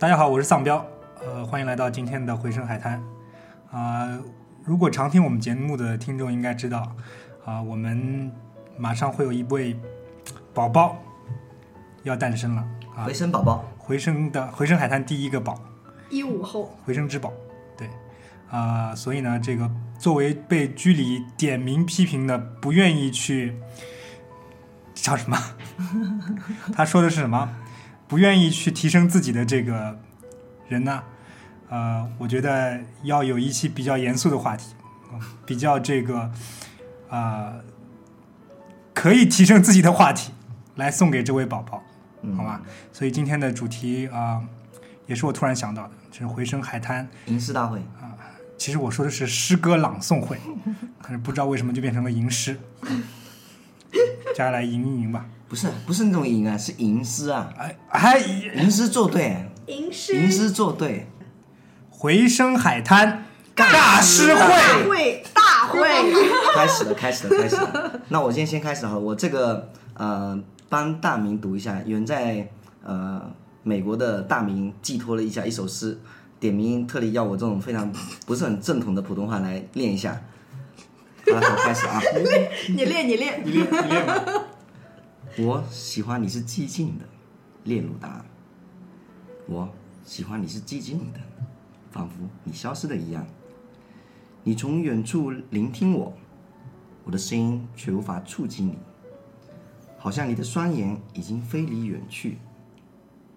大家好，我是丧彪，呃，欢迎来到今天的回声海滩。啊、如果常听我们节目的听众应该知道，啊、我们马上会有一位宝宝要诞生了啊回，声宝宝，回声的回声海滩第一个宝，一五后，回声之宝，对，啊、所以呢，这个作为被居里点名批评的，不愿意去叫什么？他说的是什么？不愿意去提升自己的这个人呢？呃，我觉得要有一期比较严肃的话题，嗯比较这个啊、可以提升自己的话题，来送给这位宝宝，嗯好吧？所以今天的主题啊、也是我突然想到的，就是回声海滩。吟诗大会啊，其实我说的是诗歌朗诵会，可是不知道为什么就变成了吟诗。接下来吟一吟吧。不是不是那种吟啊，是吟诗啊，哎哎，吟诗作对，吟诗吟诗作对，回声海滩尬诗大会，会大会，开始了，开始了，开始了。那我今天先开始哈，我这个呃帮大明读一下，远在呃美国的大明寄托了一下一首诗，点名特地要我这种非常不是很正统的普通话来练一下。好了，我开始啊。你 练你练，你练你练吧。我喜欢你是寂静的，列鲁达。我喜欢你是寂静的，仿佛你消失的一样。你从远处聆听我，我的声音却无法触及你，好像你的双眼已经飞离远去。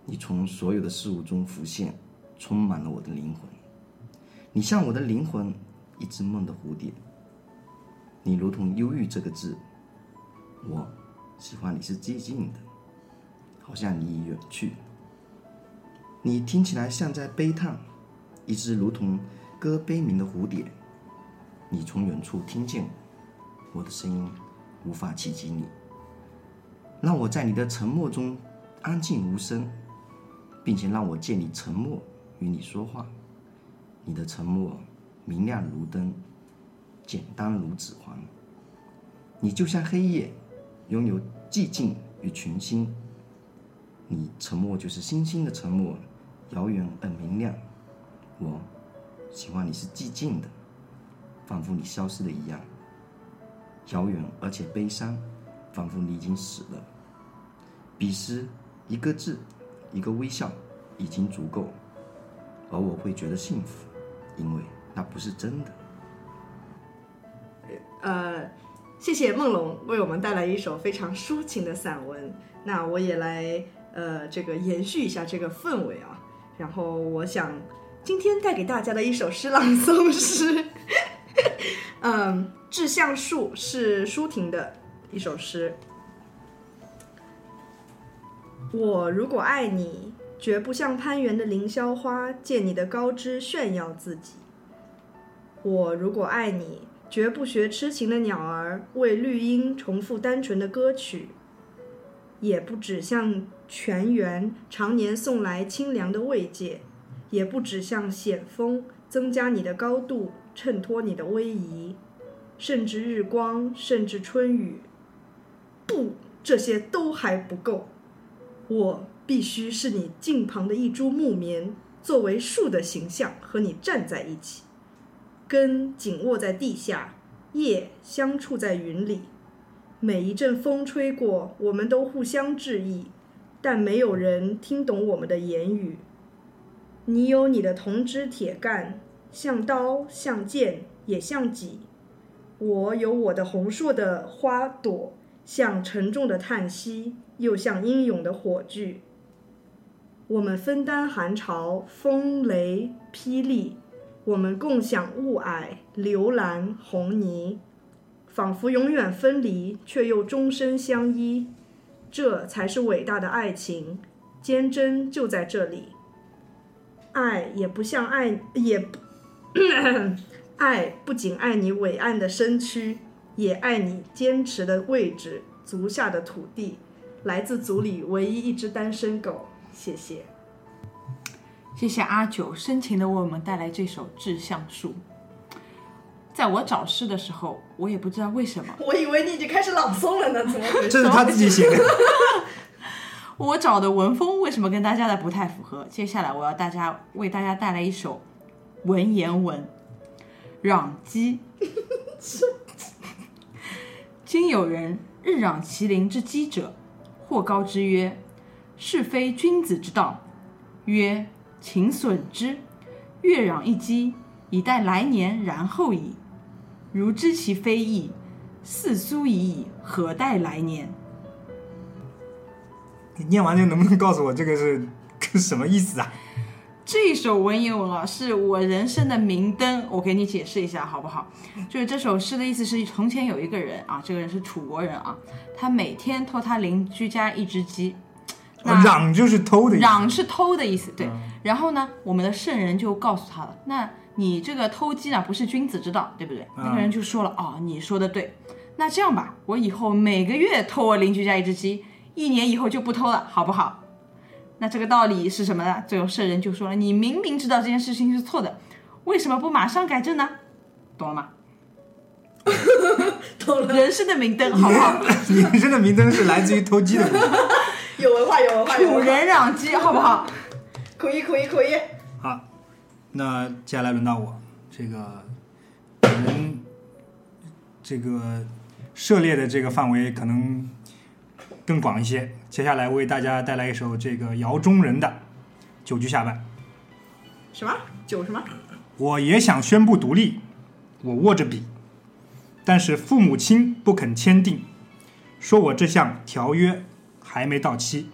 你从所有的事物中浮现，充满了我的灵魂。你像我的灵魂，一只梦的蝴蝶。你如同忧郁这个字，我喜欢你是寂静的，好像你已远去。你听起来像在悲叹，一只如同歌悲鸣的蝴蝶。你从远处听见我，的声音无法企及你，让我在你的沉默中安静无声，并且让我借你沉默与你说话。你的沉默明亮如灯，简单如指环。你就像黑夜，拥有寂静与群星。你沉默就是星星的沉默，遥远而明亮。我喜欢你是寂静的，仿佛你消失了一样，遥远而且悲伤，仿佛你已经死了。彼时，一个字，一个微笑，已经足够，而我会觉得幸福，因为那不是真的。呃，谢谢梦龙为我们带来一首非常抒情的散文。那我也来呃这个延续一下这个氛围啊。然后我想今天带给大家的一首诗朗诵是，嗯，《致橡树》是舒婷的一首诗。我如果爱你，绝不像攀援的凌霄花，借你的高枝炫耀自己。我如果爱你，绝不学痴情的鸟儿为绿荫重复单纯的歌曲，也不指向泉源常年送来清凉的慰藉，也不指向险峰增加你的高度，衬托你的威仪，甚至日光，甚至春雨。不，这些都还不够。我必须是你近旁的一株木棉，作为树的形象和你站在一起。根紧握在地下，叶相触在云里。每一阵风吹过，我们都互相致意，但没有人听懂我们的言语。你有你的铜枝铁干，像刀，像剑，也像戟；我有我的红硕的花朵，像沉重的叹息，又像英勇的火炬。我们分担寒潮、风雷、霹雳。我们共享雾霭、流岚、红泥，仿佛永远分离，却又终身相依。这才是伟大的爱情，坚贞就在这里。爱也不像爱，也不爱不仅爱你伟岸的身躯，也爱你坚持的位置，足下的土地，来自组里唯一一只单身狗。谢谢。谢谢阿九深情的为我们带来这首《致橡树》。在我找诗的时候，我也不知道为什么，我以为你已经开始朗诵了呢，怎么回事？这是他自己写的。我找的文风为什么跟大家的不太符合？接下来我要大家为大家带来一首文言文，《攘鸡》。今有人日攘其邻之鸡者，或告之曰：“是非君子之道。”曰：“请损之，月攘一鸡，以待来年然后矣。如知其非义，似苏已矣，何待来年？”你念完就能不能告诉我这个是 个什么意思啊？这首文言文啊，是我人生的明灯。我给你解释一下好不好？就是这首诗的意思是：从前有一个人啊，这个人是楚国人啊，他每天偷他邻居家一只鸡。那嚷就是偷的意思。攘是偷的意思，对。然后呢，我们的圣人就告诉他了，那你这个偷鸡呢，不是君子之道，对不对？那个人就说了，哦，你说的对。那这样吧，我以后每个月偷我邻居家一只鸡，一年以后就不偷了，好不好？那这个道理是什么呢？最后圣人就说了，你明明知道这件事情是错的，为什么不马上改正呢？懂了吗？懂了，人生的明灯，好不好？人生的明灯是来自于偷鸡的。有文化，有文化，有楚，人攘鸡，好不好？可以，可以，可以。好，那接下来轮到我，这个我们这个涉猎的这个范围可能更广一些。接下来为大家带来一首这个姚中人的《九句下半》。什么九什么？我也想宣布独立，我握着笔，但是父母亲不肯签订，说我这项条约还没到期。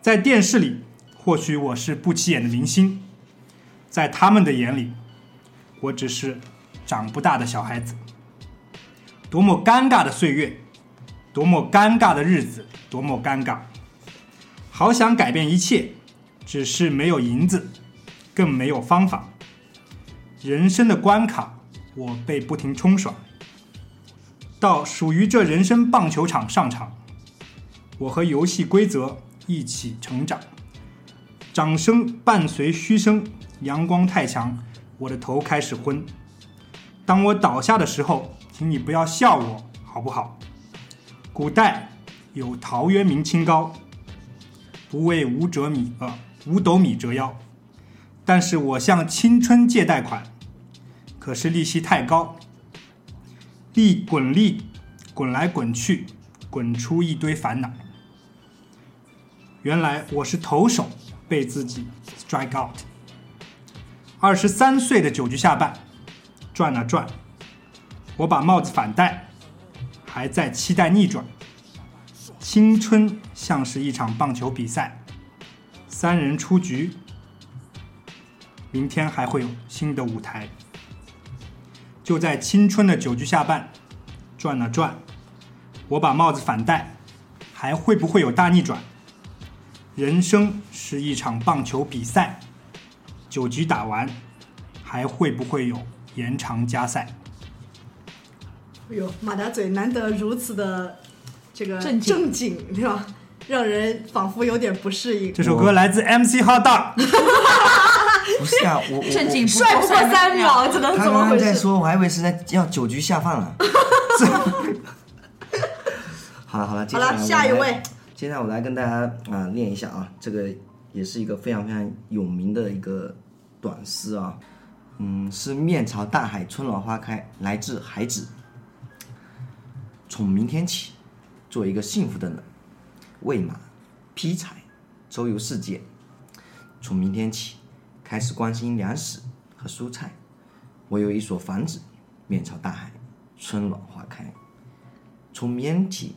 在电视里，或许我是不起眼的明星，在他们的眼里，我只是长不大的小孩子。多么尴尬的岁月，多么尴尬的日子，多么尴尬！好想改变一切，只是没有银子，更没有方法。人生的关卡，我被不停冲刷。到属于这人生棒球场上场，我和游戏规则一起成长。掌声伴随嘘声，阳光太强，我的头开始昏。当我倒下的时候，请你不要笑我，好不好？古代有陶渊明清高，不为五折米呃五斗米折腰。但是我向青春借贷款，可是利息太高，利滚利，滚来滚去，滚出一堆烦恼。原来我是投手，被自己 strike out。二十三岁的九局下半，转啊转，我把帽子反戴，还在期待逆转。青春像是一场棒球比赛，三人出局。明天还会有新的舞台。就在青春的九局下半，转啊转，我把帽子反戴，还会不会有大逆转？人生是一场棒球比赛，九局打完，还会不会有延长加赛？哎呦，马大嘴难得如此的这个正经正经，对吧？让人仿佛有点不适应。这首歌来自 MC 哈大，不是啊，我我正经帅不过三秒，这能他刚怎么回事？刚在说，我还以为是在要九局下饭了。好了好了，接好了，下一位，接下来我来跟大家啊、练一下啊，这个也是一个非常非常有名的一个短诗啊，嗯，是面朝大海，春暖花开，来自海子。从明天起，做一个幸福的人，喂马、劈柴，周游世界。从明天起，开始关心粮食和蔬菜。我有一所房子，面朝大海，春暖花开。从明天起，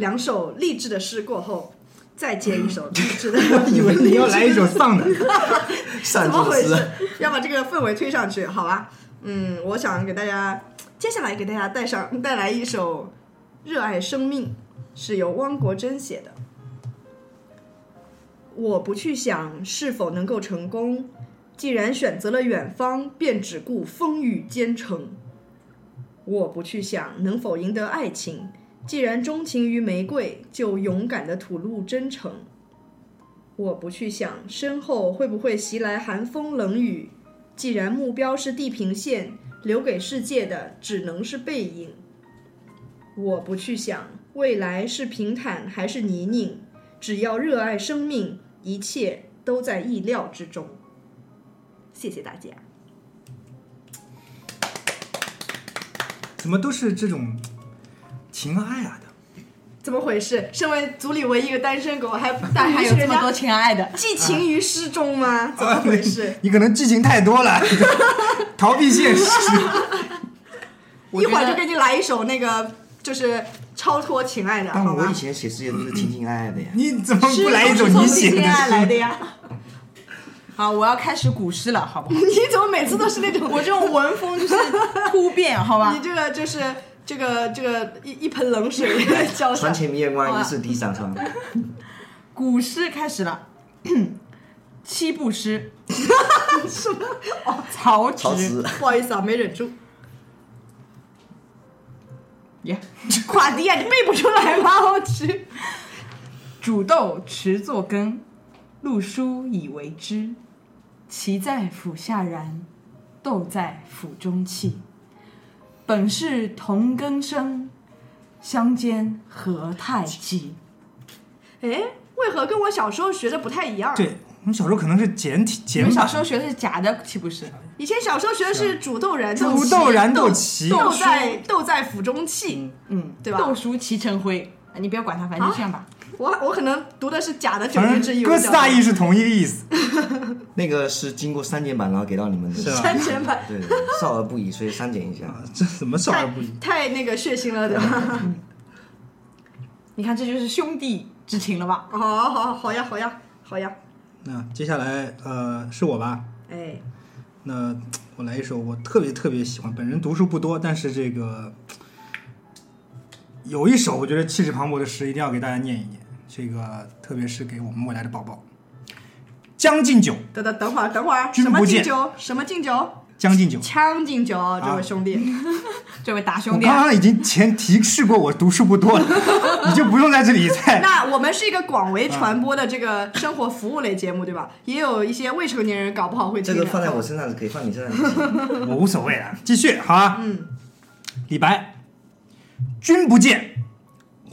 两首励志的诗过后，再接一首 励志的。我以为你要来一首丧的。善怎么回事？要把这个氛围推上去，好吧？嗯，我想给大家，接下来给大家带上带来一首《热爱生命》，是由汪国真写的。我不去想是否能够成功，既然选择了远方，便只顾风雨兼程。我不去想能否赢得爱情，既然钟情于玫瑰，就勇敢的吐露真诚。我不去想身后会不会袭来寒风冷雨，既然目标是地平线，留给世界的只能是背影。我不去想未来是平坦还是泥泞，只要热爱生命，一切都在意料之中。谢谢大家。怎么都是这种情啊爱啊的？怎么回事？身为组里唯一一个单身狗，还 但还有这么多人家情爱的，寄情于诗中吗？怎么回事？你可能寄情太多了，逃避现实。一会儿就给你来一首那个，就是超脱情爱的，但我以？前写诗也都是情情爱爱的呀。你怎么不来一首你写情爱来的的呀？好，我要开始古诗了，好不好？你怎么每次都是那种我这种文风就是突变，好吧你？这个就是这个这个一一盆冷水 浇下床，前明月光，疑是地上霜。古诗开始了，七步诗。什 么？哦曹植植，不好意思啊，没忍住。耶，垮迪啊，你背不出来吗？我去。煮豆持作羹，漉菽以为汁。萁在釜下燃，豆在釜中泣。本是同根生，相煎何太急。哎，为何跟我小时候学的不太一样？，对，我们小时候可能是简体你简我们小时。候学的是假的，岂不是？以前小时候学的是煮豆燃煮萁豆燃豆豆萁豆在豆在釜中泣。嗯，对吧豆熟其成灰。啊你不要管它，反正就这样吧。我我可能读的是假的九反年之一，正歌词大意是同一个意思，那个是经过删减版，然后给到你们的。是吧删减版，对，少儿不宜，所以删减一下。这怎么少儿不宜？太那个血腥了，对吧？你看，这就是兄弟之情了吧？好好好好呀好呀好呀，那接下来呃是我吧？哎，那我来一首我特别特别喜欢，本人读书不多，但是这个有一首我觉得气势磅礴的诗，一定要给大家念一念。这个特别是给我们未来的宝宝，《将进酒》，等等等会儿等会儿，什么君不见敬酒？什么敬酒？《将进酒》。将进酒，这位兄弟。这位大兄弟啊，刚刚已经前提示过我读书不多了，你就不用在这里再。那我们是一个广为传播的这个生活服务类节目，对吧？也有一些未成年人搞不好会。这个放在我身上是可以，放你身上。我无所谓了，继续好啊。嗯，李白，君不见，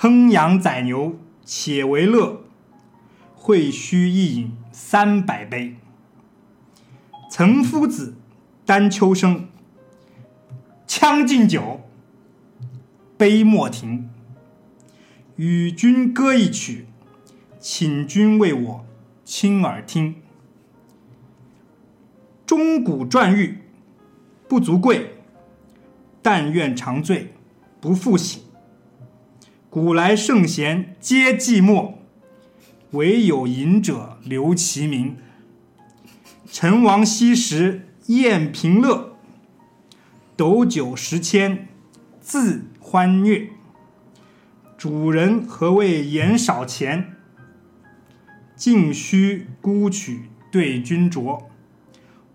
烹羊宰牛且为乐，会须一饮三百杯。岑夫子，丹丘生，将进酒，杯莫停。与君歌一曲，请君为我倾耳听。钟鼓馔玉不足贵，但愿长醉不复醒。古来圣贤皆寂寞，惟有饮者留其名。陈王昔时宴平乐，斗酒十千恣欢谑。主人何为言少钱？径须沽取对君酌。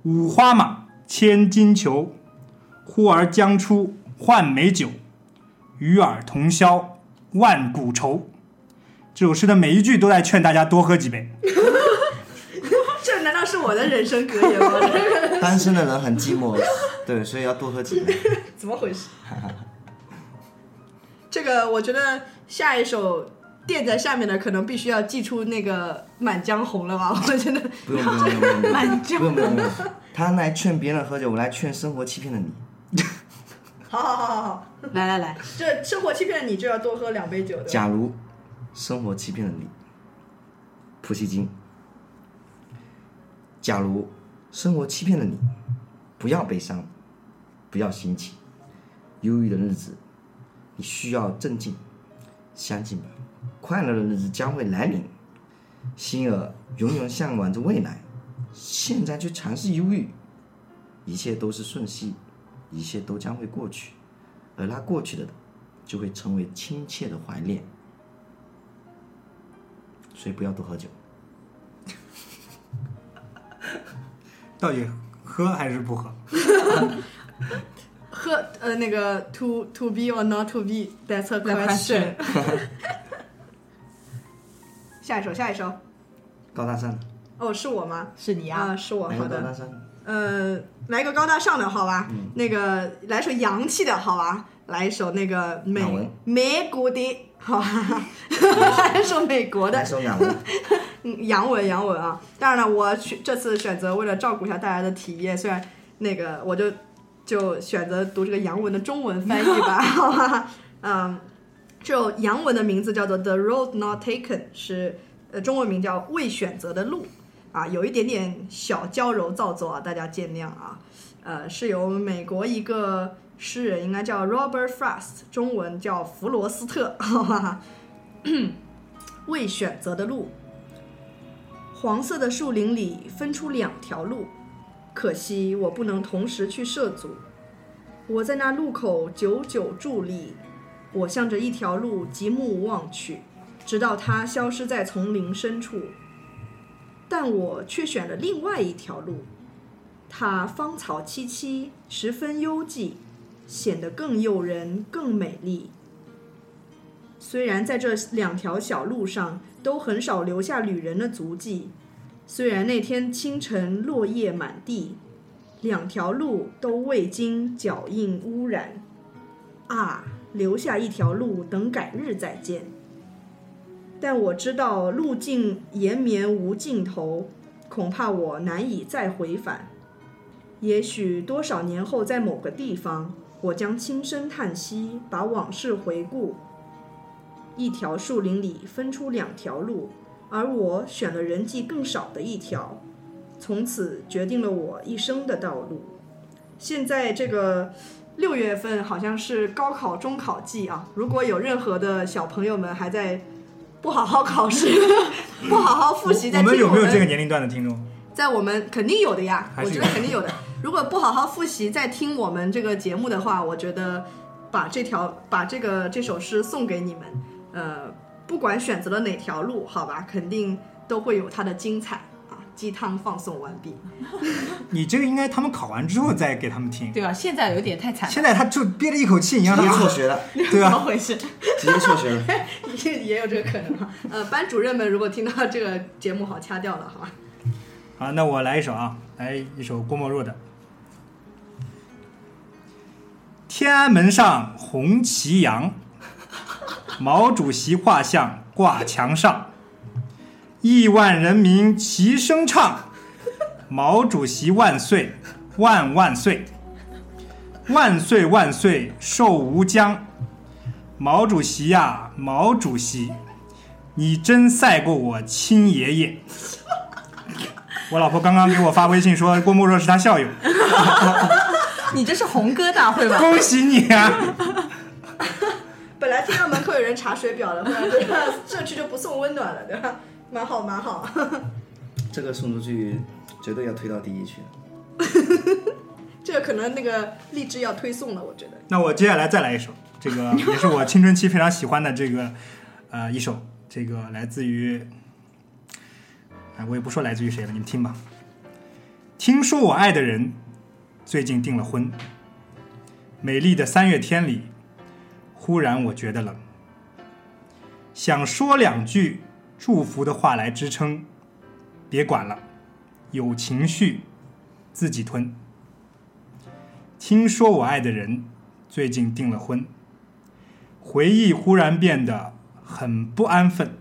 五花马，千金裘，呼儿将出换美酒，与尔同销万古愁。这首诗的每一句都在劝大家多喝几杯。这难道是我的人生格言吗？单身的人很寂寞，对，所以要多喝几杯。怎么回事？这个我觉得下一首垫在下面的可能必须要寄出那个《满江红》了吧？我觉得不用不用不用不用满江不用不用，他来劝别人喝酒，我来劝生活欺骗了你。好好好好好，来来来，这生活欺骗了你就要多喝两杯酒的。假如生活欺骗了你，普希金，假如生活欺骗了你，不要悲伤，不要心急，忧郁的日子，你需要镇静。相信吧，快乐的日子将会来临。心儿永远向往着未来，现在去尝试忧郁，一切都是瞬息，一切都将会过去，而那过去的，就会成为亲切的怀念。所以不要多喝酒。到底喝还是不喝？喝呃那个 to to be or not to be that's a question。下一首，下一首。高大上，哦，是我吗？是你啊，啊，是我。好的。高大上，呃，来个高大上的，好吧？那个来首洋气的，好吧？来一首那个美美国的，好吧？来一首美国的来首洋文。嗯洋文，洋文啊！当然了，我选这次选择为了照顾一下大家的体验，虽然那个我就就选择读这个洋文的中文翻译吧，好吧？嗯，这首洋文的名字叫做《The Road Not Taken》，是呃中文名叫《未选择的路》啊，有一点点小娇柔造作啊，大家见谅啊。呃，是由美国一个诗人，应该叫 Robert Frost，中文叫弗罗斯特，好吧？未选择的路。黄色的树林里分出两条路，可惜我不能同时去涉足。我在那路口久久伫立，我向着一条路极目望去，直到它消失在丛林深处。但我却选了另外一条路，它芳草萋萋，十分幽寂，显得更诱人、更美丽。虽然在这两条小路上都很少留下旅人的足迹，虽然那天清晨落叶满地，两条路都未经脚印污染。啊，留下一条路等改日再见。但我知道路径延绵无尽头，恐怕我难以再回返。也许多少年后，在某个地方，我将轻声叹息，把往事回顾。一条树林里分出两条路，而我选了人迹更少的一条，从此决定了我一生的道路。现在这个六月份好像是高考中考季啊，如果有任何的小朋友们还在不好好考试、不好好复习，在我们有没有这个年龄段的听众？在我们肯定有的呀，我觉得肯定有的。如果不好好复习，在听我们这个节目的话，我觉得把这条把这个这首诗送给你们，呃，不管选择了哪条路，好吧，肯定都会有它的精彩啊。鸡汤放送完毕，你这个应该他们考完之后再给他们听。对吧？现在有点太惨了，现在他就憋着一口气，你让直接他辍学了，对怎么啊，回事？直接辍学了。也有这个可能啊。呃，班主任们如果听到这个节目，好掐掉了，好吧？好，那我来一首啊，来一首郭沫若的《天安门上红旗扬》，毛主席画像挂墙上，亿万人民齐声唱：毛主席万岁，万万岁，万岁万岁寿无疆。毛主席呀，毛主席，你真赛过我亲爷爷。我老婆刚刚给我发微信说郭沫若是她校友，你这是红歌大会吧？恭喜你啊！本来听到门口有人查水表了，后来觉得这区就不送温暖了，对吧？蛮好，蛮好。这个送出去绝对要推到第一去。这个可能那个励志要推送了，我觉得。那我接下来再来一首，这个也是我青春期非常喜欢的这个呃一首，这个来自于，哎，我也不说来自于谁了，你们听吧。听说我爱的人最近订了婚，美丽的三月天里，忽然我觉得冷，想说两句祝福的话来支撑，别管了，有情绪自己吞。听说我爱的人最近订了婚，回忆忽然变得很不安分。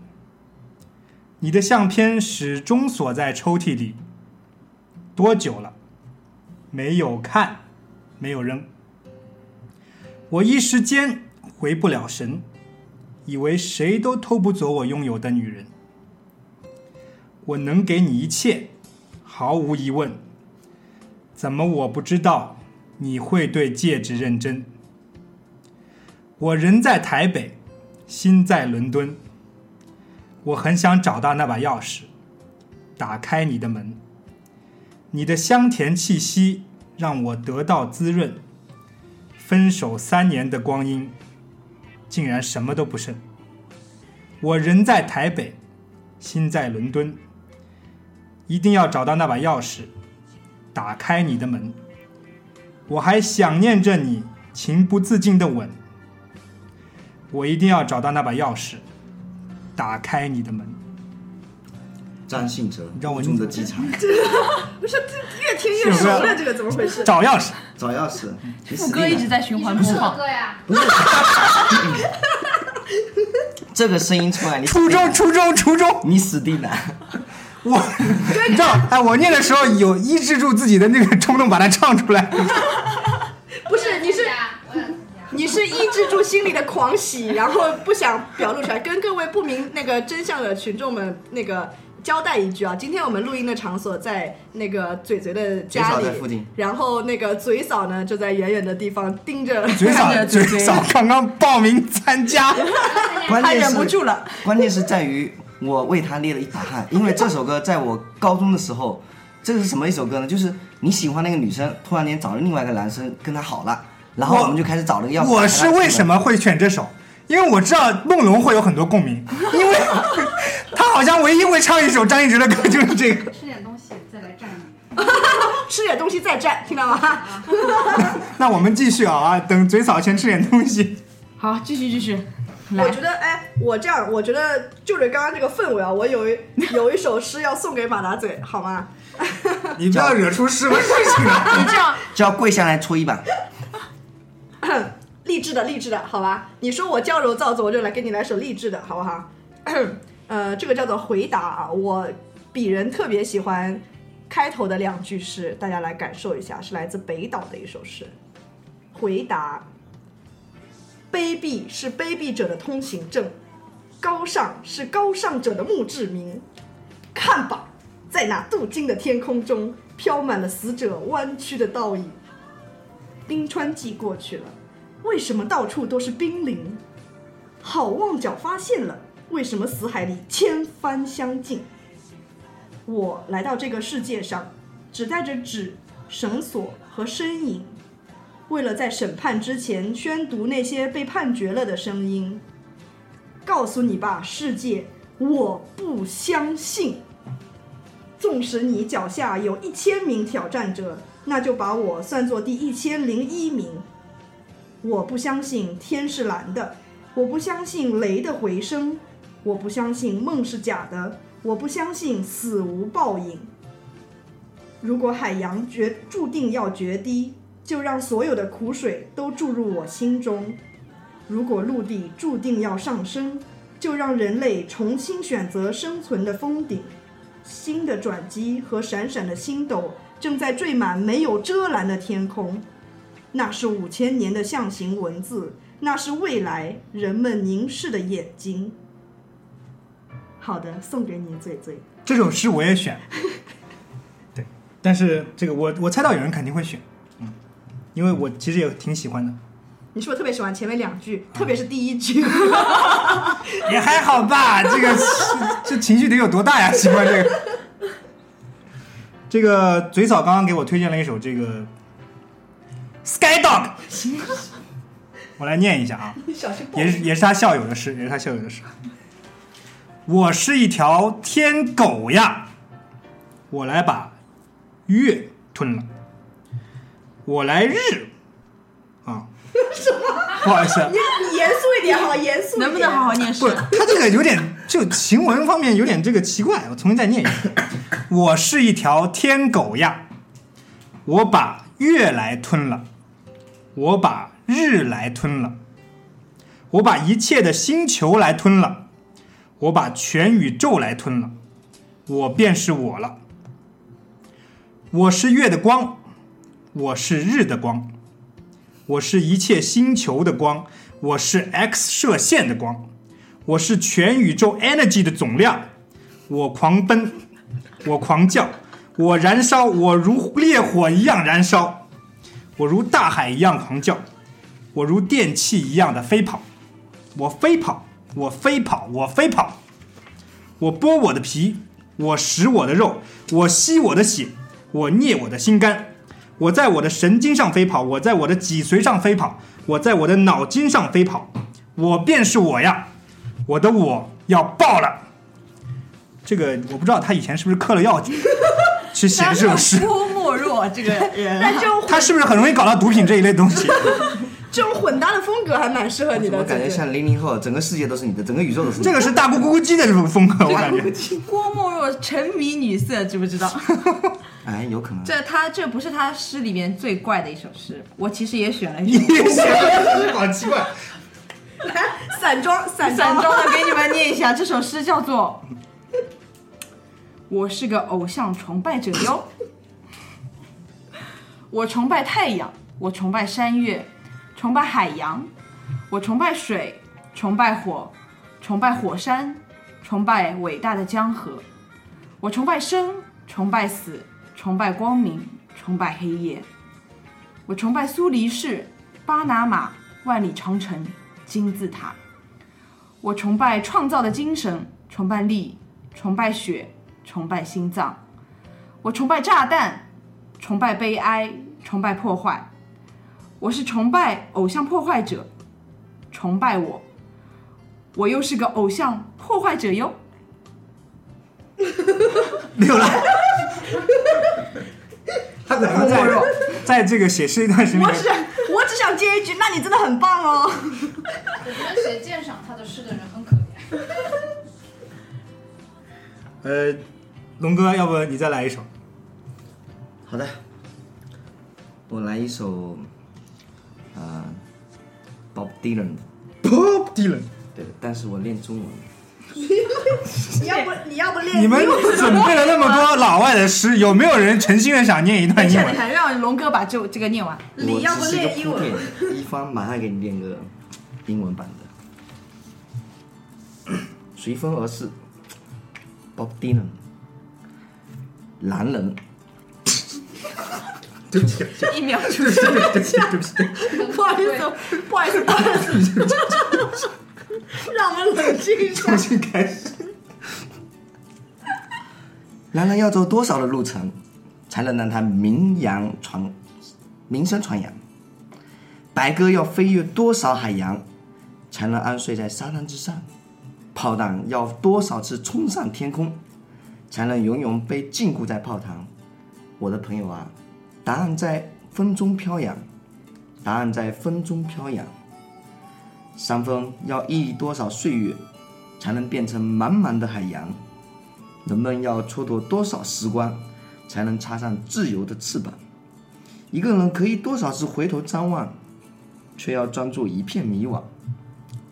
你的相片始终锁在抽屉里，多久了？没有看，没有扔。我一时间回不了神，以为谁都偷不走我拥有的女人。我能给你一切，毫无疑问。怎么我不知道你会对戒指认真？我人在台北，心在伦敦。我很想找到那把钥匙，打开你的门。你的香甜气息让我得到滋润。分手三年的光阴，竟然什么都不剩。我人在台北，心在伦敦。一定要找到那把钥匙，打开你的门。我还想念着你情不自禁的吻。我一定要找到那把钥匙，打开你的门。张信哲，让我中的机场 不是越听越熟了，这个怎么回事？找钥匙，找钥匙。你 副歌一直在循环播放。歌呀，不是，这个声音出来，你初中，初中，初中。你死定了。我，你知道，哎，我念的时候有抑制住自己的那个冲动，把它唱出来。不是，你是你是抑制住心里的狂喜，然后不想表露出来，跟各位不明那个真相的群众们那个交代一句啊，今天我们录音的场所在那个嘴嘴的家里嘴嫂在附近，然后那个嘴嫂呢就在远远的地方盯着，嘴嫂，嘴嘴。嘴嫂刚刚报名参加，关键他忍不是住了，关键是在于我为他捏了一把汗，因为这首歌在我高中的时候，这个是什么一首歌呢？就是你喜欢那个女生，突然间找了另外一个男生跟她好了，然后我我们就开始找了个钥匙。我是为什么会选这首？因为我知道梦龙会有很多共鸣，因为他好像唯一会唱一首张信哲的歌就是这个。吃点东西再来站你。吃点东西再战，听到吗？那我们继续啊，等嘴嫂先吃点东西。好，继续继续，我觉得，哎，我这样，我觉得就着刚刚这个氛围啊，我有一有一首诗要送给马达嘴，好吗？你不要惹出什么事情来。你这样就要跪下来搓衣板？励志的，励志的，好吧？你说我娇柔造作，我就来给你来首励志的，好不好？呃，这个叫做回答啊，我鄙人特别喜欢开头的两句诗，大家来感受一下，是来自北岛的一首诗。回答：卑鄙是卑鄙者的通行证，高尚是高尚者的墓志铭。看吧，在那镀金的天空中，飘满了死者弯曲的倒影。冰川季过去了，为什么到处都是冰凌？好望角发现了，为什么死海里千帆相近？我来到这个世界上，只带着纸、绳索和身影，为了在审判之前宣读那些被判决了的声音。告诉你吧，世界，我不相信。纵使你脚下有一千名挑战者，那就把我算作第一千零一名。我不相信天是蓝的，我不相信雷的回声，我不相信梦是假的，我不相信死无报应。如果海洋决注定要决堤，就让所有的苦水都注入我心中；如果陆地注定要上升，就让人类重新选择生存的峰顶。新的转机和闪闪的星斗正在缀满没有遮拦的天空，那是五千年的象形文字，那是未来人们凝视的眼睛。好的，送给你嘴嘴。这首诗我也选，对，但是这个我我猜到有人肯定会选，嗯，因为我其实也挺喜欢的，你是不是特别喜欢前面两句，特别是第一句？也还好吧。这个这情绪得有多大呀？喜欢这个。这个嘴嫂刚刚给我推荐了一首这个 Sky Dog，我来念一下啊。也是也是他校友的诗，也是他校友的诗。我是一条天狗呀，我来把月吞了，我来日啊，不好意思，你你严肃一点好，严肃。能不能好好念诗不，？他这个有点就行文方面有点这个奇怪，我重新再念一遍。我是一条天狗呀，我把月来吞了，我把日来吞了，我把一切的星球来吞了，我把全宇宙来吞了，我便是我了。我是月的光，我是日的光，我是一切星球的光，我是 X 射线的光，我是全宇宙 energy 的总量。我狂奔，我狂叫，我燃烧，我如烈火一样燃烧，我如大海一样狂叫，我如电气一样的飞跑，我飞跑，我飞跑，我飞跑，我剥我的皮，我食我的肉，我吸我的血，我啮我的心肝，我在我的神经上飞跑，我在我的脊髓上飞跑，我在我的脑筋上飞跑，我便是我呀，我的我要爆了。这个我不知道他以前是不是嗑了药去写的这首诗，郭沫若这个人啊，但这种他是不是很容易搞到毒品这一类东西？这 种混搭的风格还蛮适合你的。我感觉像零零后，整个世界都是你的，整个宇宙都是你的。这个是大姑咕咕鸡的这种风格，我感觉。郭沫若沉迷女色，知不知道？哎，有可能。这他这不是他诗里面最怪的一首诗，我其实也选了一首你选的好奇怪。来 散装散散装的给你们念一下，这首诗叫做《我是个偶像崇拜者哟》。我崇拜太阳，我崇拜山岳，崇拜海洋，我崇拜水，崇拜火，崇拜火山，崇拜伟大的江河。我崇拜生，崇拜死，崇拜光明，崇拜黑夜。我崇拜苏黎世、巴拿马、万里长城、金字塔。我崇拜创造的精神，崇拜力，崇拜血，崇拜心脏。我崇拜炸弹，崇拜悲哀，崇拜破坏。我是崇拜偶像破坏者，崇拜我，我又是个偶像破坏者哟。没有了。他可能在在这个写诗一段时间，我只我只想接一句，那你真的很棒哦。我觉得写鉴赏他的诗的人很可怜。呃，龙哥，要不你再来一首？好的，我来一首，呃，Bob Dylan，Bob Dylan，对，但是我练中文。你要不 你要不练？你们准备了那么多老外的诗，有没有人诚心的想念一段英文？还让龙哥把这这个念完。你要不我只是练英一个铺文？垫，一方马上给你练个英文版的，随风而逝，Bob Dylan，男人，对不起，一秒出对不起，对不起，对不起，不。好意思，不好意思，不好意思，让我们冷静一下重。新开始。男人要走多少的路程，才能让他名扬传名声传扬？白鸽要飞越多少海洋，才能安睡在沙滩之上？炮弹要多少次冲上天空，才能永远被禁锢在炮膛？我的朋友啊，答案在风中飘扬，答案在风中飘扬。山峰要屹立多少岁月，才能变成茫茫的海洋？人们要蹉跎多少时光，才能插上自由的翅膀？一个人可以多少次回头张望，却要装作一片迷惘？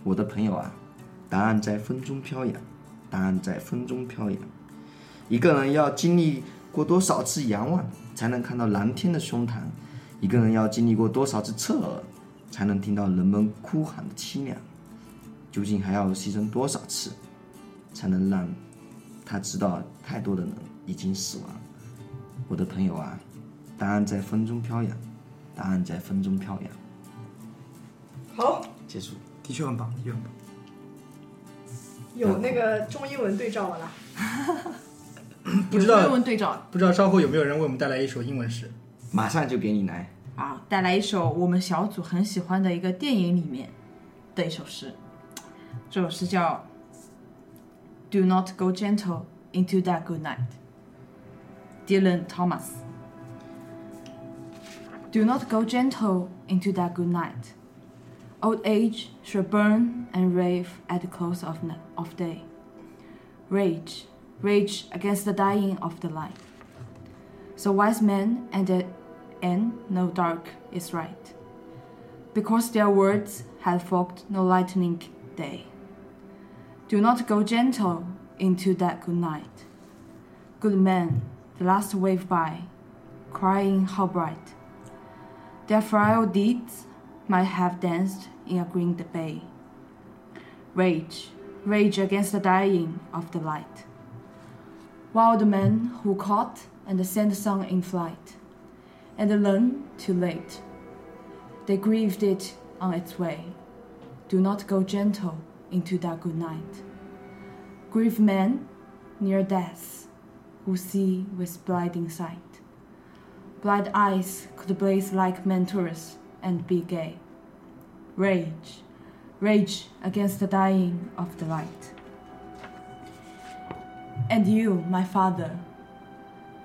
我的朋友啊，答案在风中飘扬，答案在风中飘扬。一个人要经历过多少次仰望，才能看到蓝天的胸膛？一个人要经历过多少次侧耳，才能听到人们哭喊的凄凉？究竟还要牺牲多少次，才能让他知道太多的人已经死亡。我的朋友啊，答案在风中飘扬，答案在风中飘扬。好，结束。的确很棒，的确很棒。有那个中英文对照了啦。不知道有英文对照不知道稍后有没有人为我们带来一首英文诗？马上就给你来。啊，带来一首我们小组很喜欢的一个电影里面的一首诗，这首诗叫《Do Not Go Gentle Into That Good Night》，Dylan Thomas。Do not go gentle into that good night. Old age shall burn and rave at the close of, of day. Rage, rage against the dying of the light. So wise men and the end no dark is right, because their words had fogged no lightning day. Do not go gentle into that good night. Good men, the last wave by, crying how bright. Their frail deeds might have danced in a green bay. Rage, rage against the dying of the light. While the men who caught and the sun in flight, and learn too late. They grieved it on its way. Do not go gentle into that good night. Grieve men near death, who see with blinding sight. Blind eyes could blaze like mentors and be gay. Rage, rage against the dying of the light. And you, my father,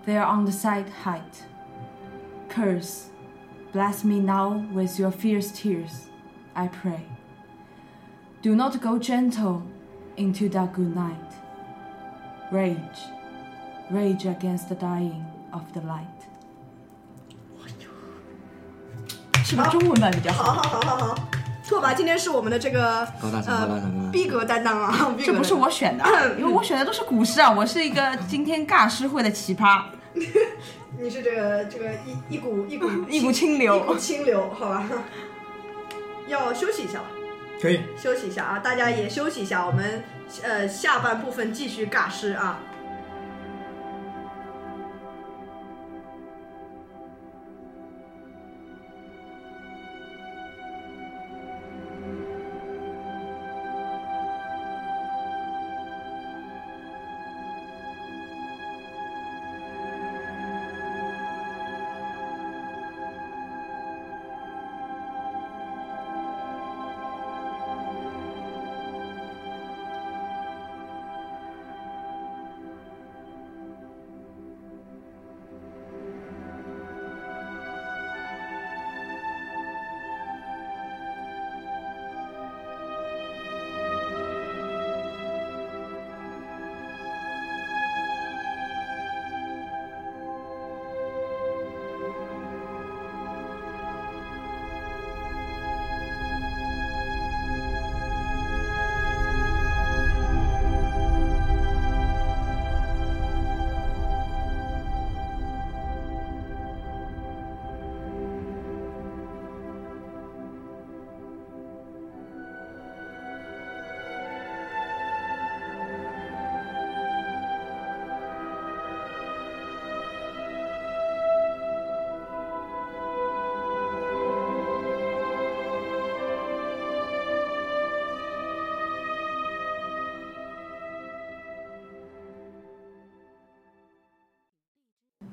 there on the side height, curse, bless me now with your fierce tears, I pray. Do not go gentle into that good night. Rage, rage against the dying of the light. 是不是中文版比较好？好好好好好， 拓跋今天是我们的这个高大上，高大呃上，高大上。逼格担当啊，这不是我选的，因为我选的都是古诗啊。我是一个今天尬诗会的奇葩，你是这个这个一一股一股一股清一流股。清流，好吧？要休息一下吧，可以。休息一下啊，大家也休息一下，我们呃下半部分继续尬诗啊。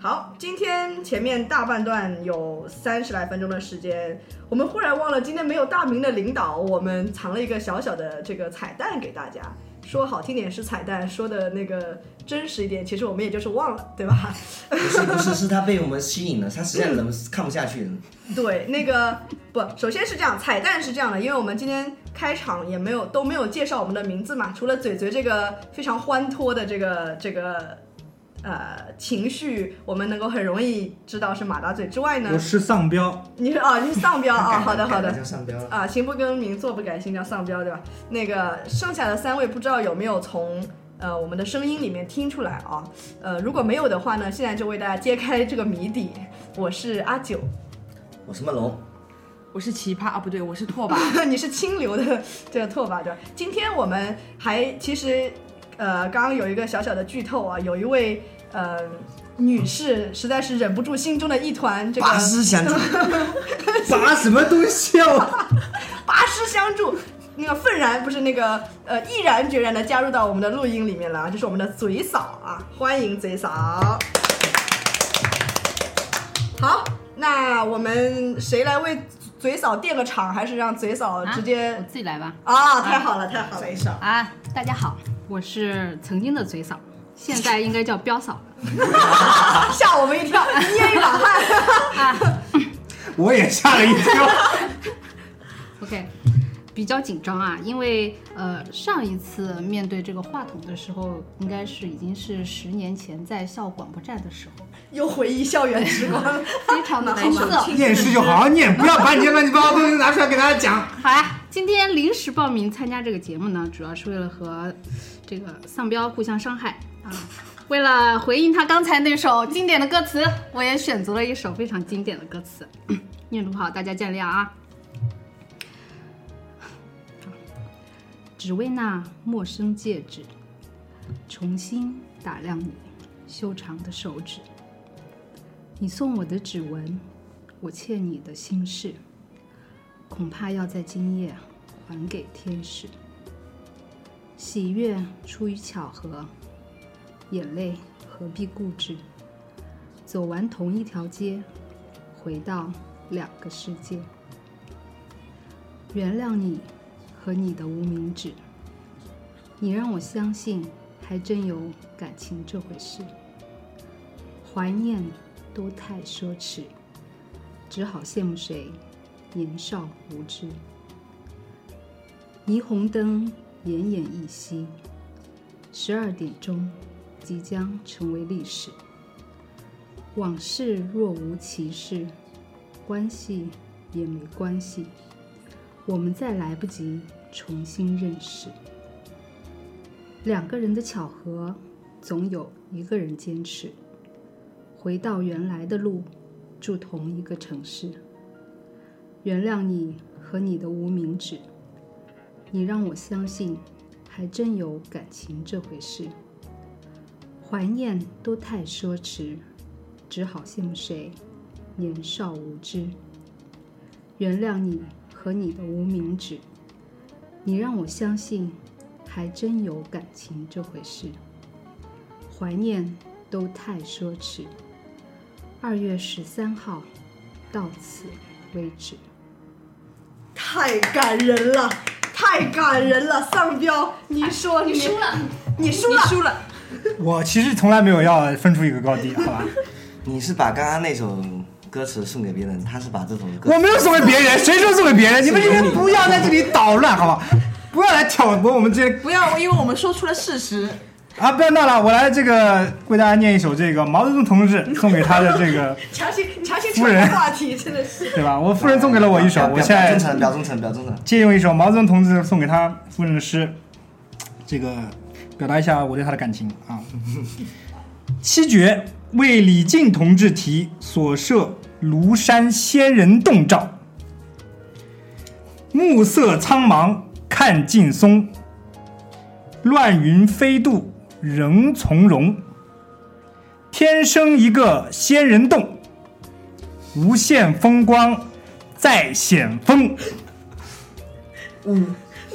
好，今天前面大半段有三十来分钟的时间，我们忽然忘了今天没有大明的领导，我们藏了一个小小的这个彩蛋给大家。说好听点是彩蛋，说的那个真实一点，其实我们也就是忘了，对吧？不是不是，是他被我们吸引了，他实在忍看不下去了。对，那个不，首先是这样，彩蛋是这样的，因为我们今天开场也没有都没有介绍我们的名字嘛，除了嘴嘴这个非常欢脱的这个这个呃情绪，我们能够很容易知道是马大嘴之外呢我，是丧彪，你是啊，你是丧彪啊，好的好的。啊，行不更名，坐不改姓，叫丧彪，对吧？那个剩下的三位不知道有没有从呃我们的声音里面听出来啊？呃，如果没有的话呢，现在就为大家揭开这个谜底。我是阿九，我什么龙？我是奇葩啊，不对，我是拓跋。你是清流的这个拓跋，对吧？今天我们还其实呃刚刚有一个小小的剧透啊，有一位呃女士实在是忍不住心中的一团这个拔丝相助，拔什么东西啊？拔丝 相助，那个愤然不是那个呃毅然决然的加入到我们的录音里面了啊，就是我们的嘴嫂啊，欢迎嘴嫂。好，那我们谁来为嘴嫂垫个场，还是让嘴嫂直接我自己来吧。啊太好了，太好了，嘴嫂，啊，大家好，我是曾经的嘴嫂，现在应该叫彪嫂了。吓我们一跳，捏一把汗。我也吓了一跳。OK，比较紧张啊，因为呃上一次面对这个话筒的时候，应该是已经是十年前在校广播站的时候，又回忆校园时光，非常的青涩。念诗就好好念，不要把你这乱七八糟东西拿出来给大家讲。好呀，今天临时报名参加这个节目呢，主要是为了和这个丧彪互相伤害 为了回应他刚才那首经典的歌词，我也选择了一首非常经典的歌词，念读好大家见谅啊。只为那陌生戒指，重新打量你修长的手指，你送我的指纹，我欠你的心事，恐怕要在今夜还给天使。喜悦出于巧合，眼泪何必固执？走完同一条街，回到两个世界。原谅你和你的无名指，你让我相信还真有感情这回事。怀念都太奢侈，只好羡慕谁年少无知。霓虹灯奄奄一息，十二点钟即将成为历史。往事若无其事，关系也没关系。我们再来不及重新认识。两个人的巧合，总有一个人坚持。回到原来的路，住同一个城市。原谅你和你的无名指，你让我相信，还真有感情这回事。怀念都太奢侈，只好羡慕谁年少无知。原谅你和你的无名指，你让我相信，还真有感情这回事。怀念都太奢侈。二月十三号，到此为止。太感人了，太感人了！丧彪，你说你输了，你输了，你输了。我其实从来没有要分出一个高低，好吧？你是把刚刚那首歌词送给别人，他是把这首歌我没有送给别人，谁说送给别人？你们今天不要在这里捣乱，好吧？不要来挑拨我们这些 不要，因为我们说出了事实。啊！不要闹了，我来这个为大家念一首这个毛泽东同志送给他的这个，强行强行夫人话题，真的是。对吧？我夫人送给了我一首，我现在忠诚，表忠诚，表忠诚。借用一首毛泽东同志送给他夫人的诗，这个表达一下我对他的感情啊。七绝为李靖同志题所设庐山仙人洞照，暮色苍茫看劲松，乱云飞渡仍从容。天生一个仙人洞，无限风光在险峰。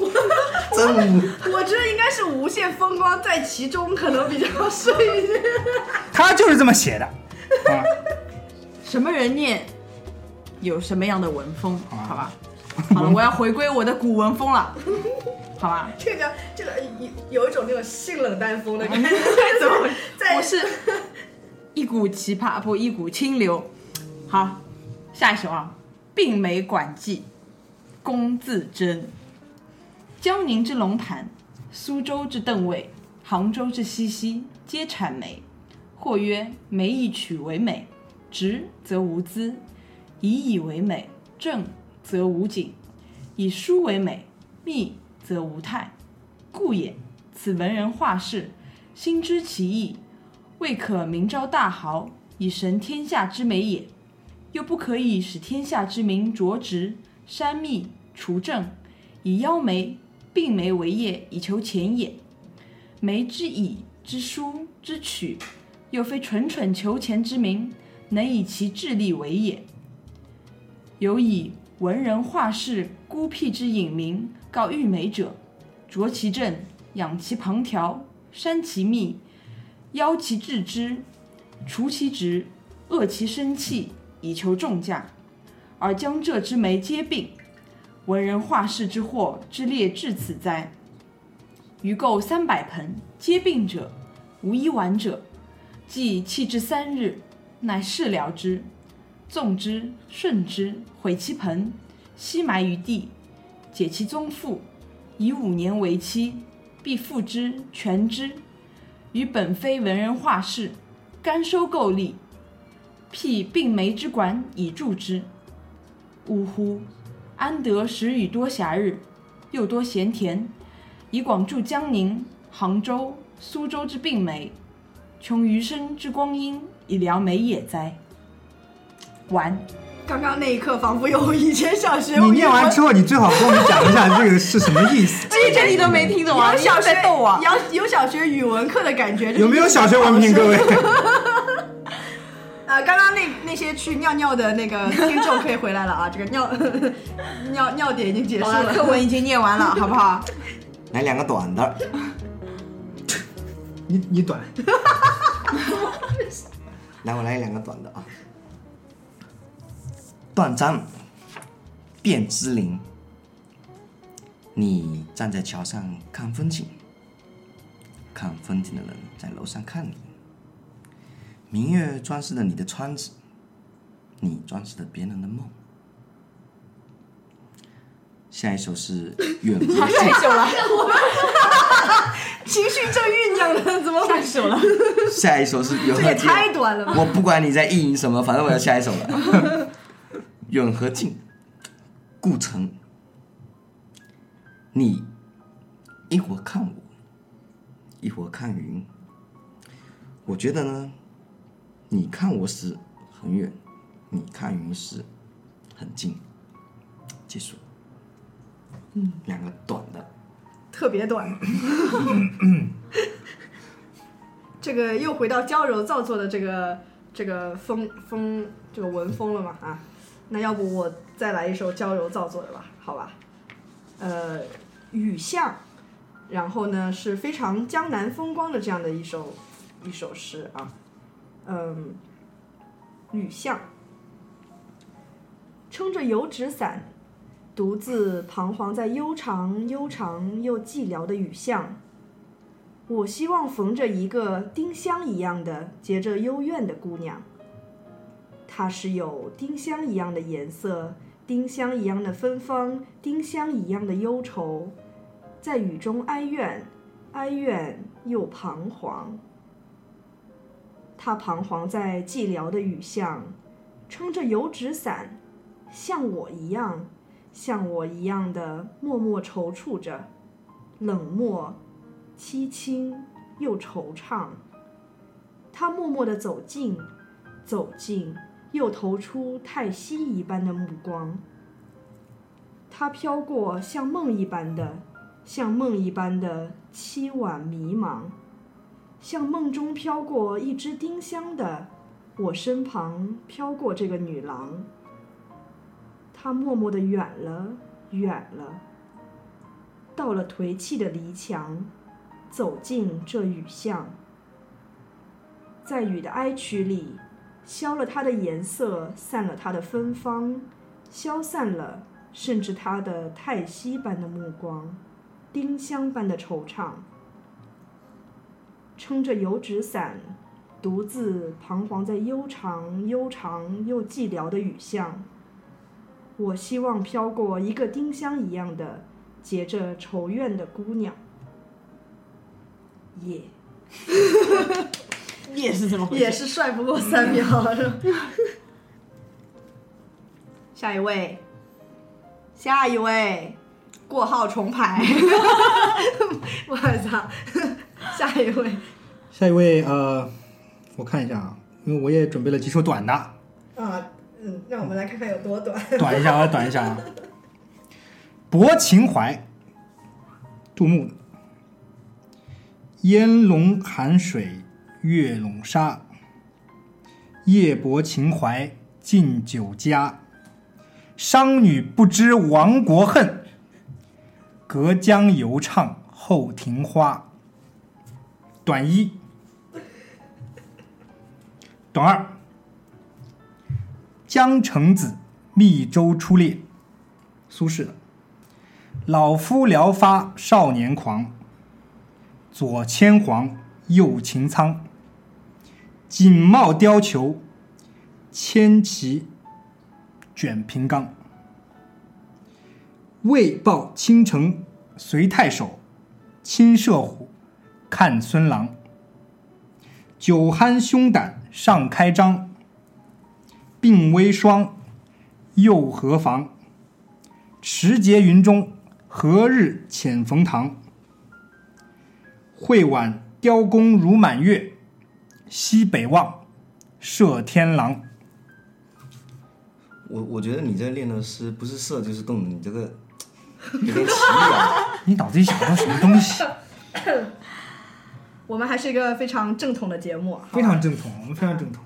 真无，我觉得应该是无限风光在其中，可能比较顺一点。他就是这么写的 啊。什么人念，有什么样的文风，好吧好吧？好了，我要回归我的古文风了，好吧？这个这个有有一种那种性冷淡风的感觉，怎么在我是一股奇葩，不一股清流。好，下一首啊，《病梅馆记》，龚自珍。江宁之龙潭，苏州之邓尉，杭州之西溪，皆产梅。或曰梅以曲为美，直则无姿；以以为美，正则无景；以疏为美，密则无态。故也。此文人画士，心知其意，未可明昭大豪，以神天下之美也；又不可以使天下之民着直、删密、除正，以邀梅、并梅为业，以求钱也。梅之以、之书、之曲，又非蠢蠢求钱之民能以其智力为也。有以文人画士孤僻之隐名告誉梅者，着其正，养其旁条，删其密，邀其致之，除其直，遏其生气，以求重价，而江浙之梅皆病。文人画士之祸之列至此哉！余购三百盆，皆病者，无一完者。既弃之三日，乃事了之，纵之，顺之，毁其盆，悉埋于地，解其宗父，以五年为期，必复之，全之。于本非文人画士，甘收购利，辟病梅之馆以助之。呜呼！安得时雨多暇日，又多闲田，以广助江宁、杭州、苏州之病美，穷余生之光阴以聊梅也哉！完。刚刚那一刻，仿佛有以前小学你念完之后，你最好跟我们讲一下这个是什么意思。这一句你都没听懂啊！你小学在逗我。有有小学语文课的感觉，有没有小学文凭，各位？啊，刚刚那那些去尿尿的那个听众可以回来了啊，这个尿 尿尿点已经结束了，了。课文已经念完了，好不好？来两个短的，你你短，来我来两个短的啊。断章，卞之琳。你站在桥上看风景，看风景的人在楼上看你。明月装饰了你的窗子，你装饰了别人的梦。下一首是 远下一首了，情绪正酝酿呢，怎么回事？了，下一首是远这也和近。太短了吧！我不管你在意淫什么，反正我要下一首了。远和近，顾城。你一会儿看我，一会儿看云。我觉得呢，你看我时很远，你看云时很近。结束。嗯，两个短的。特别短。这个又回到娇柔造作的这个这个风风这个文风了嘛啊？那要不我再来一首娇柔造作的吧？好吧，呃，雨巷，然后呢是非常江南风光的这样的一首一首诗啊，嗯，雨巷，撑着油纸伞。独自彷徨在悠长、悠长又寂寥的雨巷。我希望逢着一个丁香一样的结着幽怨的姑娘。她是有丁香一样的颜色，丁香一样的芬芳，丁香一样的忧愁，在雨中哀怨，哀怨又彷徨。他彷徨在寂寥的雨巷，撑着油纸伞，像我一样。像我一样的默默踌躇着，冷漠、凄清又惆怅。他默默地走近，走近，又投出太息一般的目光。他飘过像梦一般的，像梦一般的凄婉迷茫，像梦中飘过一只丁香的，我身旁飘过这个女郎。她默默的远了，远了，到了颓弃的篱墙，走进这雨巷，在雨的哀曲里，消了它的颜色，散了它的芬芳，消散了，甚至它的叹息般的目光，丁香般的惆怅，撑着油纸伞，独自彷徨在悠长、悠长又寂寥的雨巷。我希望飘过一个丁香一样的结着愁怨的姑娘。耶，也是怎么回事。也是帅不过三秒？下一位，下一位，过号重排。我操，下一位，下一位呃，我看一下啊，因为我也准备了几首短的，啊，嗯，让我们来看看有多短。短一下啊，短一下啊。泊秦淮，杜牧的。烟笼寒水月笼沙，夜泊秦淮近酒家。商女不知亡国恨，隔江犹唱后庭花。短一，短二。江城子，密州出猎。苏轼的。老夫聊发少年狂，左牵黄，右擎苍。锦帽貂裘，千骑卷平冈。为报倾城随太守，亲射虎，看孙郎。酒酣胸胆尚开张，鬓微霜，又何妨？持节云中，何日遣冯唐？会挽雕弓如满月，西北望，射天狼。我我觉得你这练的诗不是射就是动，你这个有点奇怪。你脑子里想的什么东西？我们还是一个非常正统的节目，非常正统，我们非常正统。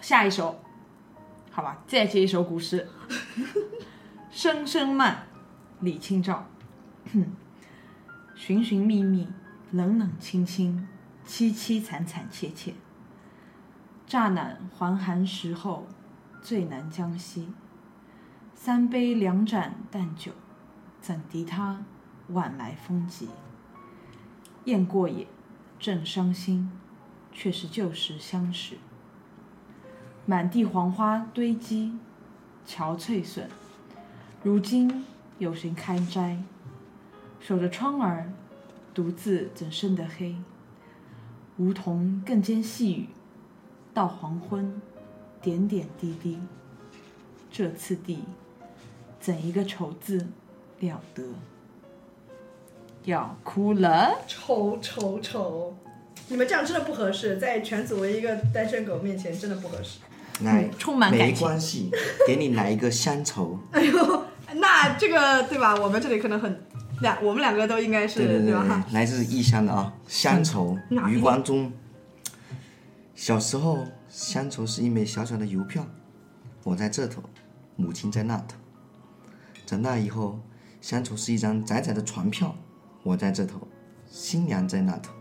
下一首，好吧，再接一首古诗，《声声慢》，李清照。寻寻觅觅，冷冷清清，凄凄惨惨切切。乍暖还寒时候，最难将息。三杯两盏淡酒，怎敌他晚来风急？雁过也，正伤心，却是旧时相识。满地黄花堆积，憔悴损。如今有谁堪摘？守着窗儿，独自怎生得黑？梧桐更兼细雨，到黄昏，点点滴滴。这次第，怎一个愁字了得？要哭了。丑丑丑！你们这样真的不合适，在全组唯一个单身狗面前真的不合适。来，没充满感情关系，给你来一个乡愁。哎呦，那这个对吧？我们这里可能很两，我们两个都应该是对对？对，来自异乡的啊，乡愁，余光中。小时候，乡愁是一枚小小的邮票，我在这头，母亲在那头。长大以后，乡愁是一张窄窄的船票，我在这头，新娘在那头。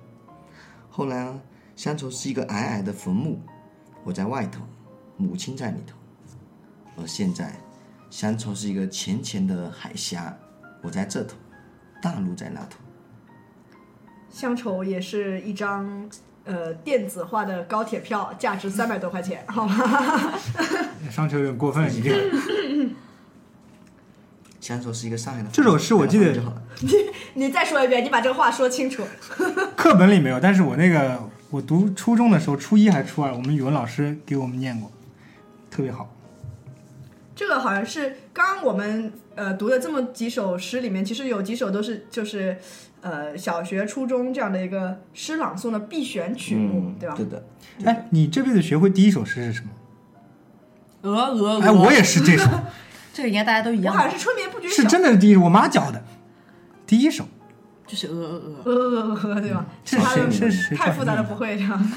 后来啊，乡愁是一个矮矮的坟墓，我在外头，母亲在里头。而现在，乡愁是一个浅浅的海峡，我在这头，大陆在那头。乡愁也是一张呃电子化的高铁票，价值三百多块钱，好吗？上球有点过分，你这个乡愁是一个上海的。这首诗我记得就好了。你再说一遍，你把这个话说清楚。课本里没有，但是我那个我读初中的时候，初一还是初二，我们语文老师给我们念过，特别好。这个好像是刚刚我们呃读的这么几首诗里面，其实有几首都是就是呃小学、初中这样的一个诗朗诵的必选曲目，嗯，对吧？对的。哎，你这辈子学会第一首诗是什么？鹅鹅鹅，哎，我也是这首，这个应该大家都一样，我好像是春眠不觉晓，是真的是第一首，我妈教的，第一首。就是鹅鹅鹅。呃呃呃，对吧？这是太复杂了，不会这样。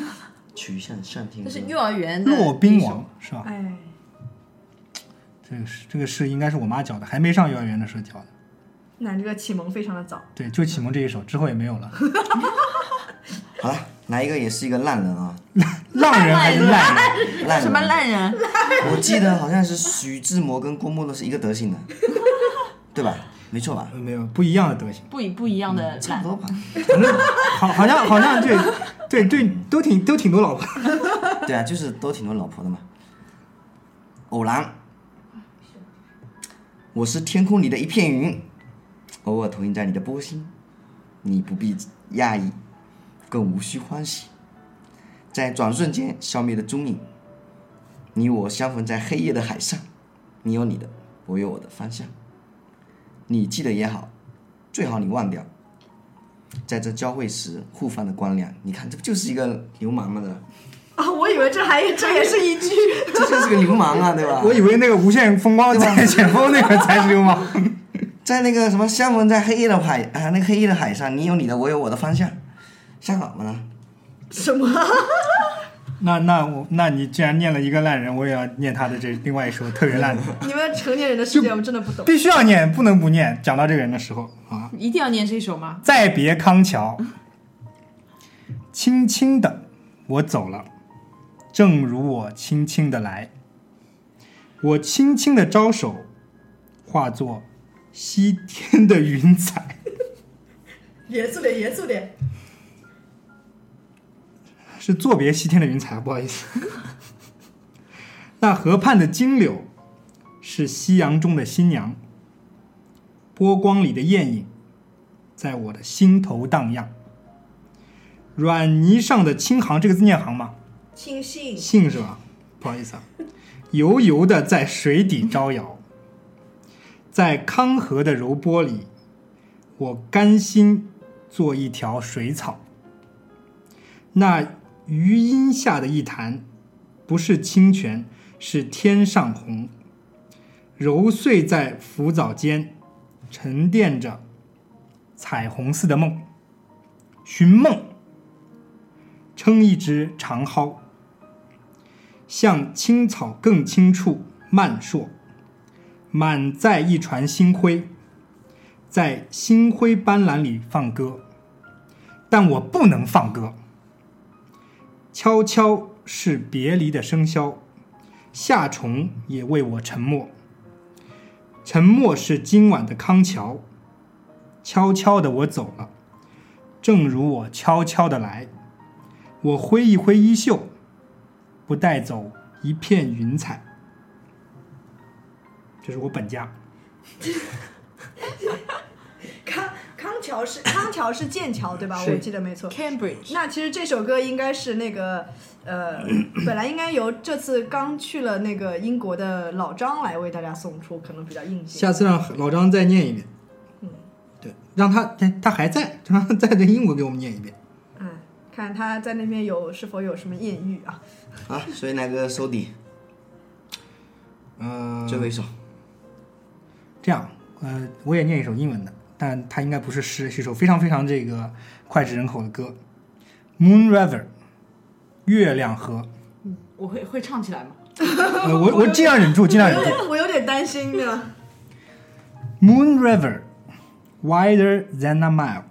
曲项向天歌。这是幼儿园的骆宾王是吧？哎，这个是这个是应该是我妈教的，还没上幼儿园的时候教的。那你这个启蒙非常的早。对，就启蒙这一首，之后也没有了。好了，来一个也是一个烂人啊，烂人还是烂人？烂人什么？烂人？我记得好像是徐志摩跟郭沫若是一个德行的，对吧？没错吧？呃没有不一样的德行，不一不一样的烂差不。多吧。反正好好像好像对对对都挺都挺多老婆。对啊，就是都挺多老婆的嘛。偶然，我是天空里的一片云，偶尔投影在你的波心，你不必讶异，更无需欢喜，在转瞬间消灭的踪影。你我相逢在黑夜的海上，你有你的，我有我的方向。你记得也好，最好你忘掉。在这交汇时互放的光亮，你看这不就是一个流氓吗？这。啊，我以为这还这也是一句。这就是个流氓啊，对吧？我以为那个无限风光在前锋那个才是流氓。在那个什么相逢在黑夜的海啊，那个黑夜的海上，你有你的，我有我的方向，像好吗？什么？那那我那你既然念了一个烂人，我也要念他的这另外一首特别烂的，你们成年人的世界我们真的不懂。必须要念，不能不念。讲到这个人的时候啊，一定要念这首吗？再别康桥，轻轻的我走了，正如我轻轻的来，我轻轻的招手，化作西天的云彩。严肃点，严肃点。是作别西天的云彩，不好意思。那河畔的金柳是夕阳中的新娘，波光里的艳影在我的心头荡漾。软泥上的轻航，这个字念航吗？轻信。信是吧？不好意思啊，油油的在水底招摇，在康河的柔波里，我甘心做一条水草。那余荫下的一潭，不是清泉，是天上虹，揉碎在浮藻间，沉淀着彩虹似的梦。寻梦，撑一只长蒿。像青草更青处漫硕，满载一船星辉，在星辉斑斓里放歌，但我不能放歌。悄悄是别离的笙箫，夏虫也为我沉默。沉默是今晚的康桥，悄悄的我走了，正如我悄悄的来。我挥一挥衣袖，不带走一片云彩。这是我本家。康康桥是 康桥是剑桥对吧？我记得没错。Cambridge，那其实这首歌应该是那个呃，本来应该由这次刚去了那个英国的老张来为大家送出，可能比较应景。下次让老张再念一遍。嗯，对，让他他他还在，让他再在英国给我们念一遍。嗯，看他在那边有是否有什么艳遇啊？好，所以来个收底，嗯，最后一首。这样，呃，我也念一首英文的，但它应该不是诗，是一首非常非常这个脍炙人口的歌，《Moon River》，月亮河。我会会唱起来吗？呃，我我尽量忍住，尽量忍住。我有点担心呢。 Moon River, wider than a mile.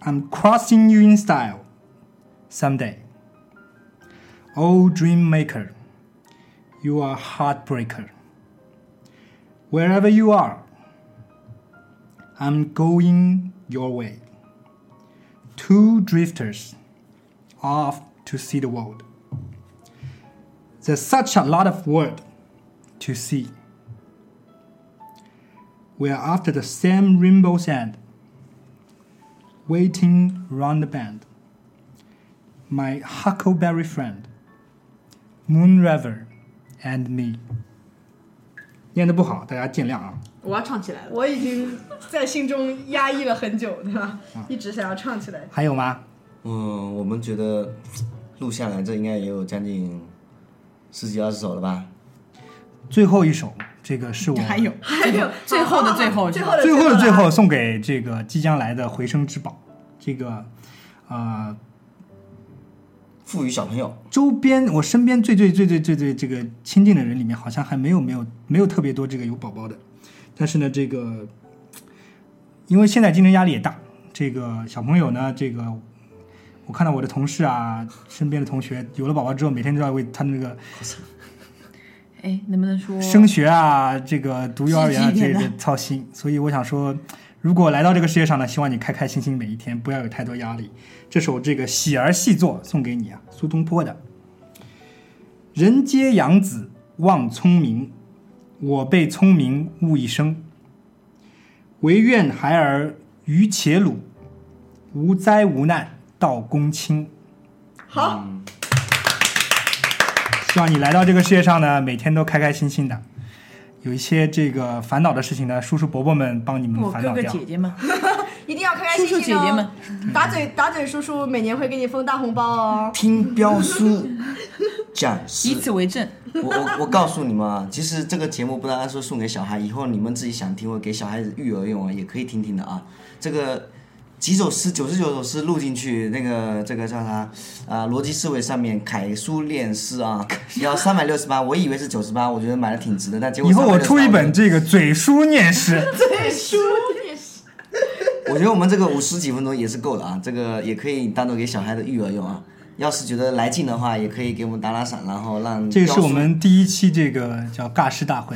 I'm crossing you in style someday. Oh, dream maker, you are heartbreaker. Wherever you are, I'm going your way. Two drifters off to see the world. There's such a lot of world to see. We are after the same rainbow's end, waiting round the bend. My huckleberry friend, Moon River, and me. 念的不好，大家见谅啊。 我要唱起来了。我已经在心中压抑了很久，对吧？一直想要唱起来。还有吗？嗯，我们觉得录下来这应该也有将近十几二十首了吧？最后一首，这个是我还有还有最后的最后最后的最后的最后送给这个即将来的回声之宝，这个呃赋予小朋友，周边我身边最最最最最最这个亲近的人里面，好像还没有没有没有特别多这个有宝宝的，但是呢，这个因为现在竞争压力也大，这个小朋友呢，这个我看到我的同事啊，身边的同学有了宝宝之后，每天都要为他那个哎，能不能说升学啊，这个读幼儿园啊这个操心，所以我想说，如果来到这个世界上呢，希望你开开心心每一天，不要有太多压力。这首这个喜儿细作送给你啊，苏东坡的。人皆养子望聪明，我被聪明误一生。唯愿孩儿愚且鲁，无灾无难到公卿。好，希望你来到这个世界上呢，每天都开开心心的。有一些这个烦恼的事情呢，叔叔伯伯们帮你们我哥哥烦恼掉。姐姐们、一定要开开叔心心哦叔姐姐们，打嘴打嘴叔叔每年会给你封大红包哦。听标书讲以。此为证。我我我告诉你们啊，其实这个节目不单单说送给小孩，以后你们自己想听或给小孩子育儿用啊，也可以听听的啊。这个几首诗，九十九首诗录进去，那个这个叫啥啊？逻辑思维上面楷书练诗啊，要三百六十八，我以为是九十八，我觉得买的挺值的，但结果以后我出一本这个嘴书念诗，我觉得我们这个五十几分钟也是够的啊，这个也可以单独给小孩的育儿用啊。要是觉得来劲的话，也可以给我们打打赏，然后让这个是我们第一期这个叫尬诗大会，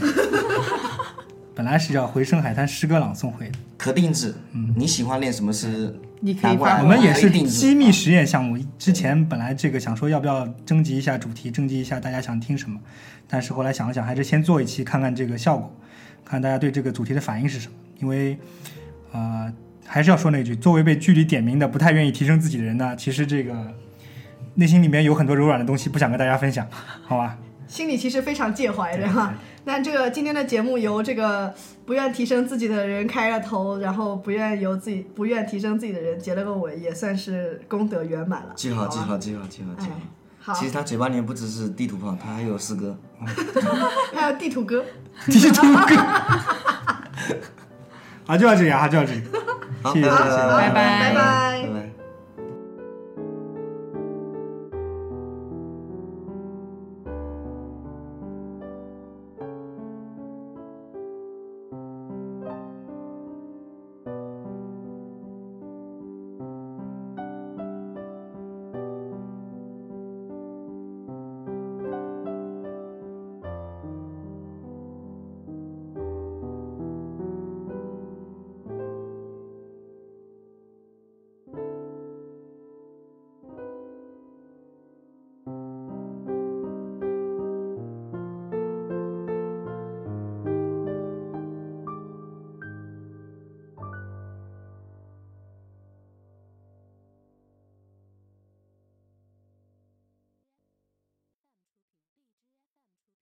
本来是叫回声海滩诗歌朗诵会的，可定制。嗯，你喜欢练什么诗？你可以我们也是定制机密实验项目。之前本来这个想说要不要征集一下主题，征集一下大家想听什么，但是后来想了想，还是先做一期看看这个效果，看大家对这个主题的反应是什么。因为，呃，还是要说那句，作为被剧里点名的不太愿意提升自己的人呢，其实这个内心里面有很多柔软的东西不想跟大家分享，好吧？心里其实非常介怀的哈。那这个今天的节目由这个不愿提升自己的人开了头，然后不愿由自己不愿提升自己的人结了个尾，也算是功德圆满了。记好，记好，记好，记好，记哎好。好其，实他嘴巴里面不只是地图炮，他还有诗歌。还有地图哥，地图哥，啊，就要这样啊，就要这里，谢谢，拜拜，拜拜。